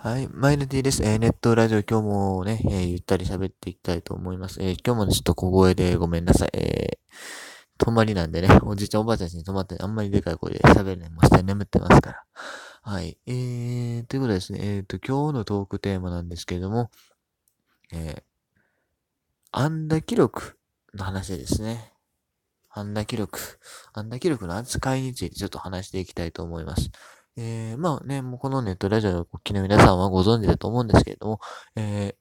はい、マイルティです。えー、ネットラジオ今日もね、えー、ゆったり喋っていきたいと思います。えー、今日もね、ちょっと小声でごめんなさい。えー、泊まりなんでね、おじいちゃんおばあちゃんに泊まってあんまりでかい声で喋るね、もう下眠ってますから。はい、えー、ということですね、えーと、今日のトークテーマなんですけれども、えー、安打記録の話ですね。安打記録。安打記録の扱いについてちょっと話していきたいと思います。えー、まあね、もうこのネットラジオのお聞きの皆さんはご存知だと思うんですけれども、え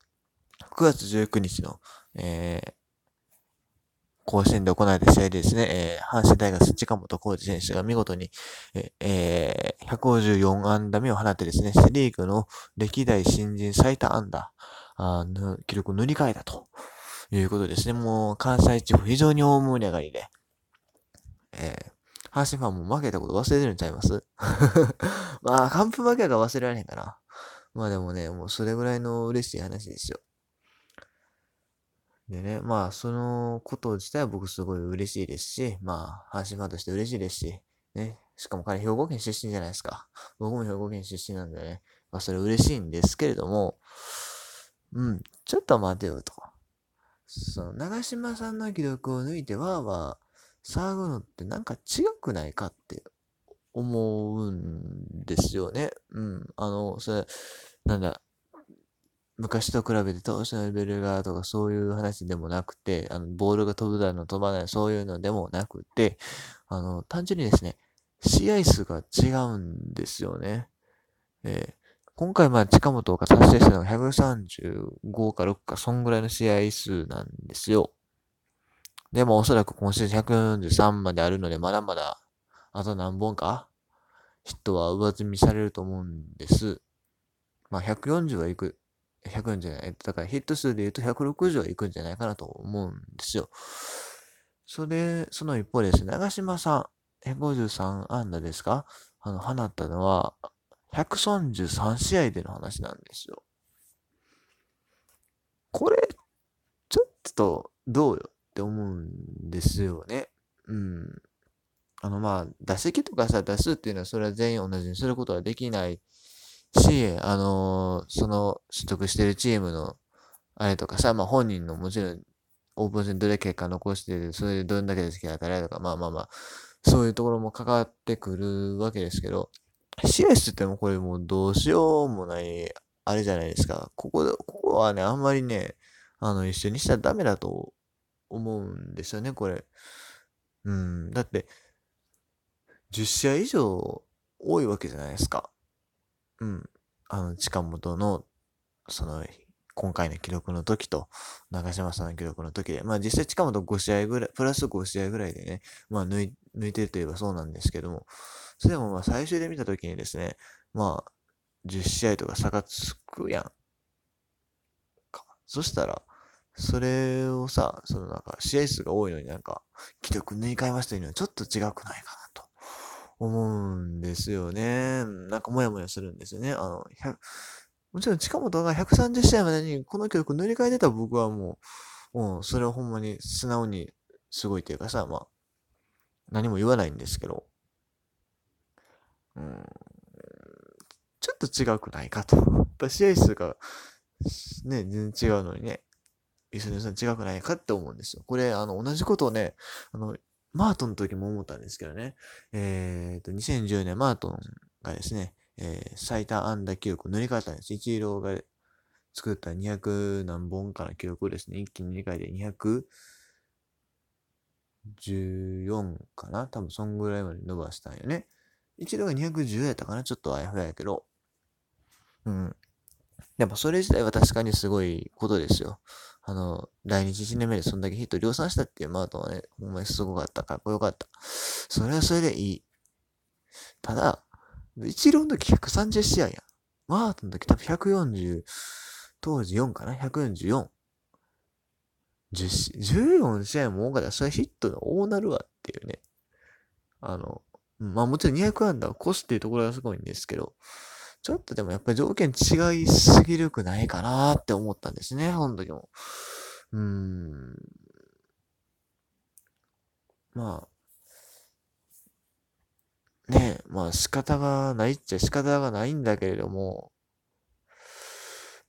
ー、9月19日の、えー、甲子園で行われた試合でですね、えー、阪神タイガース近本浩二選手が見事に、えー、154安打目を放ってですね、セリーグの歴代新人最多安打の記録を塗り替えたということですね。もう関西地方非常に大盛り上がりで、えー、阪神ファンも負けたこと忘れてるんちゃいます？まあ、完封負けが忘れられへんかな。まあでもね、もうそれぐらいの嬉しい話ですよ。でね、まあ、そのこと自体は僕すごい嬉しいですし、まあ、阪神ファンとして嬉しいですし、ね、しかも彼兵庫県出身じゃないですか。僕も兵庫県出身なんでね、まあそれ嬉しいんですけれども、うん、ちょっと待てよと。その、長島さんの記録を抜いてわーわー騒ぐのってなんか違くないかって思うんですよね。うん。あの、それ、なんだ、昔と比べて投手のレベルがとかそういう話でもなくて、あの、ボールが飛ぶだの飛ばないそういうのでもなくて、あの、単純にですね、試合数が違うんですよね。えー、今回まあ近本が達成したのが135か6か、そんぐらいの試合数なんですよ。でもおそらく今シーズン143まであるので、まだまだ、あと何本か、ヒットは上積みされると思うんです。まあ、140はいく、140じゃない。だからヒット数で言うと160はいくんじゃないかなと思うんですよ。それ、その一方です、長島さん、153安打ですか？あの、放ったのは、133試合での話なんですよ。これ、ちょっと、どうよ？って思うんですよね。うん。あの、まあ、打席とかさ、出すっていうのは、それは全員同じにすることはできないし、あのー、その、取得してるチームの、あれとかさ、まあ、本人のもちろん、オープン戦どれ結果残してる、それでどんだけで好きだからとか、まあまあまあ、そういうところも関わってくるわけですけど、試合しててもこれもうどうしようもない、あれじゃないですか。ここで、ここはね、あんまりね、あの、一緒にしたらダメだと思うんですよね、これ。うん。だって、10試合以上多いわけじゃないですか。うん。あの、近本の、その、今回の記録の時と、長島さんの記録の時で、まあ実際近本5試合ぐらい、プラス5試合ぐらいでね、まあ抜い抜いてるといえばそうなんですけども、それでもまあ最終で見た時にですね、まあ、10試合とか差がつくやん。か。そしたら、それをさ、そのなんか、試合数が多いのになんか、記録抜り替えましたいうのはちょっと違くないかなと思うんですよね。なんかもやもやするんですよね。あの、もちろん近本が130試合までにこの記録塗り替えてた僕はもう、もうそれはほんまに素直にすごいっていうかさ、まあ、何も言わないんですけど、うん、ちょっと違くないかと。やっぱ試合数が、ね、全然違うのにね。一緒にさん違くないかって思うんですよ。これ、あの、同じことをね、あの、マートンの時も思ったんですけどね。えっ、ー、と、2010年マートンがですね、えー、最多安打記録を塗り替えたんです。イチローが作った200何本かの記録をですね、一気に塗り替えて214かな？多分そんぐらいまで伸ばしたんよね。一郎が210やったかな？ちょっとあやふややけど。うん。やっぱそれ自体は確かにすごいことですよ。あの、来日1年目でそんだけヒット量産したっていうマートはね、ほんまにすごかった。かっこよかった。それはそれでいい。ただ、一郎の時130試合やん。マートの時多分140、当時4かな ?144。10 14試合も多かった、それヒットが大なるわっていうね。あの、まあもちろん200安打を越すっていうところがすごいんですけど、ちょっとでもやっぱり条件違いすぎるくないかなって思ったんですね、その時も。うーん。まあ、ねえ、まあ仕方がないっちゃ仕方がないんだけれども、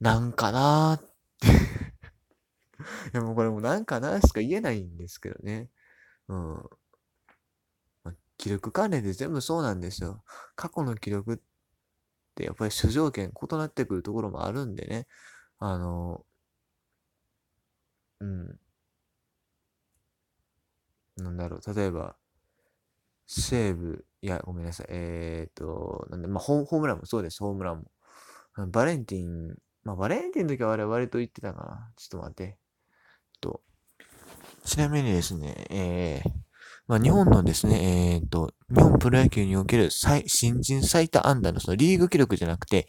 なんかなーって いやもうこれもなんかなしか言えないんですけどね。うん。まあ、記録関連で全部そうなんですよ。過去の記録ってやっぱり主条件異なってくるところもあるんでね。あの、うん。なんだろう、例えば、西武、いや、ごめんなさい。えー、っと、なんで、まあホ、ームランもそうです、ホームランも。バレンティン、まあ、バレンティンの時は我々と言ってたかな。ちょっと待って。と、ちなみにですね、えー、まあ、日本のですね、えー、と、日本プロ野球における新人最多安打のそのリーグ記録じゃなくて、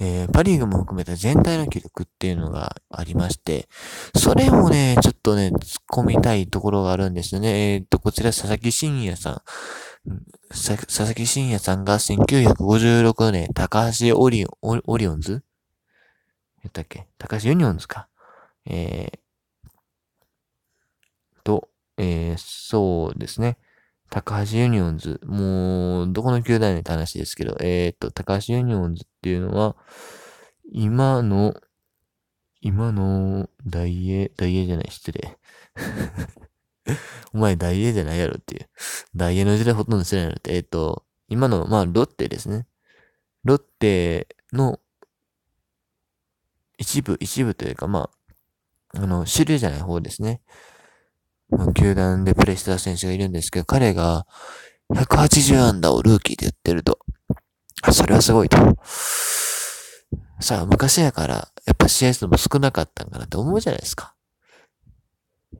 えー、パリーグも含めた全体の記録っていうのがありまして、それもね、ちょっとね、突っ込みたいところがあるんですよね。えー、と、こちら佐々木真也さん。佐々木信也さんが1956年、高橋オリオン、オリオンズ？やったっけ？高橋ユニオンズか。えー、えー、そうですね。高橋ユニオンズ。もう、どこの球団にって話ですけど、えっ、と、高橋ユニオンズっていうのは、今の、今の、大映、大映じゃない、失礼。お前大英じゃないやろっていう。大英の時代ほとんどしてないのって、えっ、と、今の、まあ、ロッテですね。ロッテの一部、一部というか、まあ、あの、主流じゃない方ですね。球団でプレイしてた選手がいるんですけど、彼が180安打をルーキーでやってると。あ、それはすごいと。さあ、昔やから、やっぱ試合数も少なかったんかなって思うじゃないですか。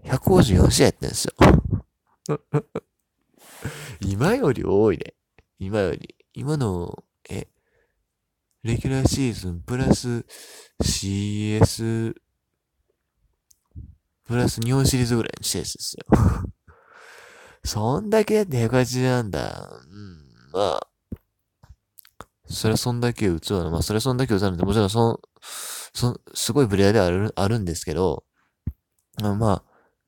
154試合やってんですよ。今より多いね。今より。今の、え、レギュラーシーズンプラス CS プラス日本シリーズぐらいの試合ですよ。そんだけやって180なんだ。うん、まあ、それそんだけ打つわな。まあ、それそんだけ打つなんで、もちろんそ、そ、すごいブレアではある、あるんですけど、ま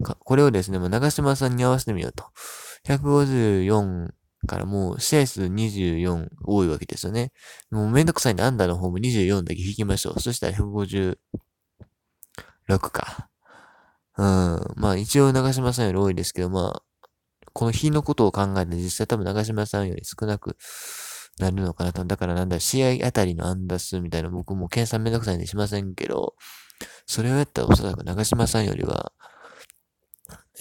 あ、これをですね、まあ、長島さんに合わせてみようと。154からもう試合数24多いわけですよね。もうめんどくさいんで、アンダーの方も24だけ引きましょう。そしたら156か。うん。まあ一応長島さんより多いですけど、まあ、この日のことを考えて実際多分長島さんより少なくなるのかなと。だからなんだ、試合あたりのアンダー数みたいな僕も計算めんどくさいんでしませんけど、それをやったらおそらく長島さんよりは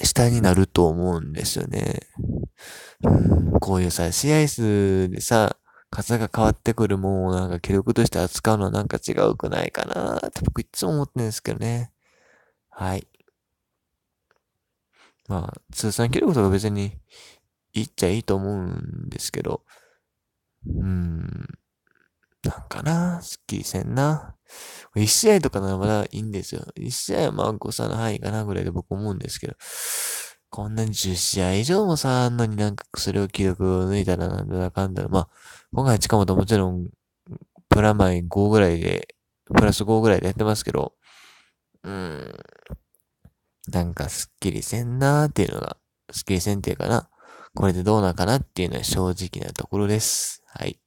下になると思うんですよね。うん、こういうさ、試合数でさ、数が変わってくるもんをなんか記録として扱うのはなんか違うくないかなって僕いつも思ってるんですけどね。はい。まあ、通算記録とか別に言っちゃいいと思うんですけど、うーん、なんかな、すっきりせんな。一試合とかならまだいいんですよ。一試合はまあ誤差の範囲かなぐらいで僕思うんですけど、こんなに10試合以上もさ、あんのになんかそれを記録を抜いたらなんだかかんだら、まあ、今回近本もちろん、プラマイ5ぐらいで、プラス5ぐらいでやってますけど、うーん、なんかスッキリせんなーっていうのが、スッキリせんっていうかな。これでどうなんかなっていうのは正直なところです。はい。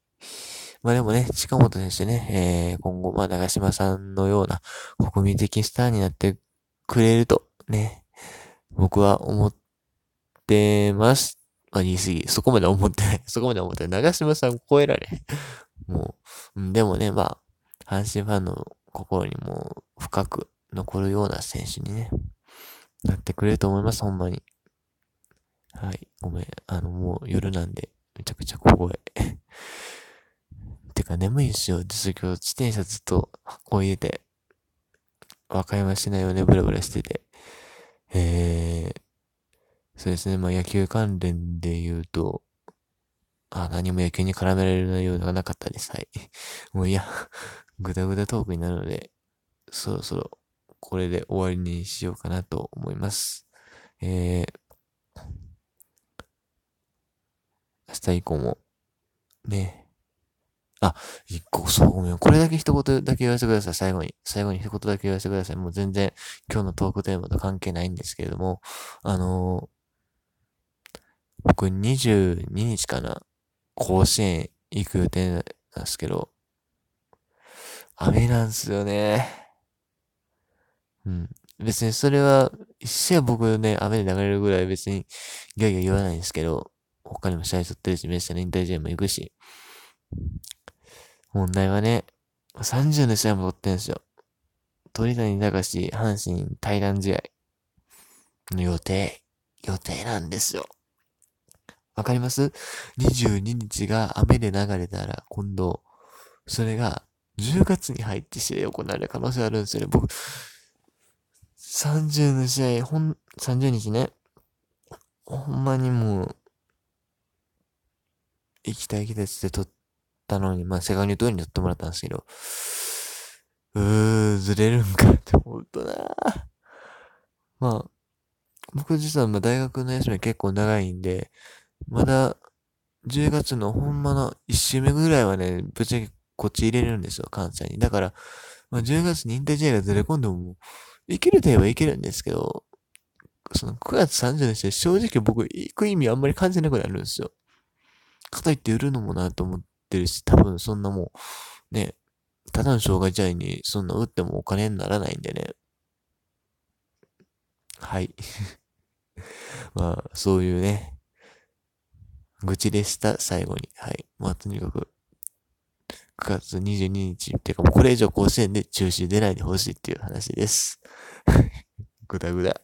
まあでもね、近本選手ね、えー、今後、まあ長島さんのような国民的スターになってくれると、ね、僕は思ってます。まあ言い過ぎ。そこまで思ってない。そこまで思ってない。長島さん超えられ。もう、でもね、まあ、阪神ファンの心にも深く残るような選手にね、なってくれると思います、ほんまに。はい。ごめん。あの、もう夜なんで、めちゃくちゃ小声。てか眠いんすよ。実は今日自転車ずっとこいでて、和歌山市内をね、ブラブラしてて。えー、そうですね。まあ野球関連で言うと、あ、何も野球に絡められる内容がなかったです。はい。もういや、ぐだぐだトークになるので、そろそろこれで終わりにしようかなと思います。えー、明日以降も、ね。あ、一個、そう、ごめん。これだけ一言だけ言わせてください。最後に。最後に一言だけ言わせてください。もう全然今日のトークテーマと関係ないんですけれども、あのー、僕22日かな、甲子園行く予定なんですけど、雨なんすよね。うん。別にそれは、一試合僕ね、雨で流れるぐらい別にギャギャ言わないんですけど、他にも試合取ってるし、めっちゃ引退試合も行くし。問題はね、30の試合も取ってんですよ。鳥谷隆、阪神対談試合の予定、予定なんですよ。わかります ?22 日が雨で流れたら、今度、それが10月に入って試合行われる可能性あるんですよね。僕、30の試合、ほん、30日ね、ほんまにもう、行きたい行きたいって撮ったのに、まあ、セガニュー通りに撮ってもらったんですけど、うー、ずれるんかって思うとな。まあ、僕実はまあ大学の休み結構長いんで、まだ10月のほんまの1週目ぐらいはね、ぶっちゃけこっち入れるんですよ、関西に。だから、まあ、10月に引退試合がずれ込んでも、いけるといえばいけるんですけど、その9月30日で正直僕行く意味あんまり感じなくなるんですよ。かといって売るのもなと思ってるし、多分そんなもう、ね、ただの障害試合にそんな打ってもお金にならないんでね。はい。まあ、そういうね、愚痴でした、最後に。はい。まあ、とにかく、月22日っていうかもうこれ以上甲子園で中止出ないでほしいっていう話です。ぐだぐだ。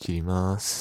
切ります。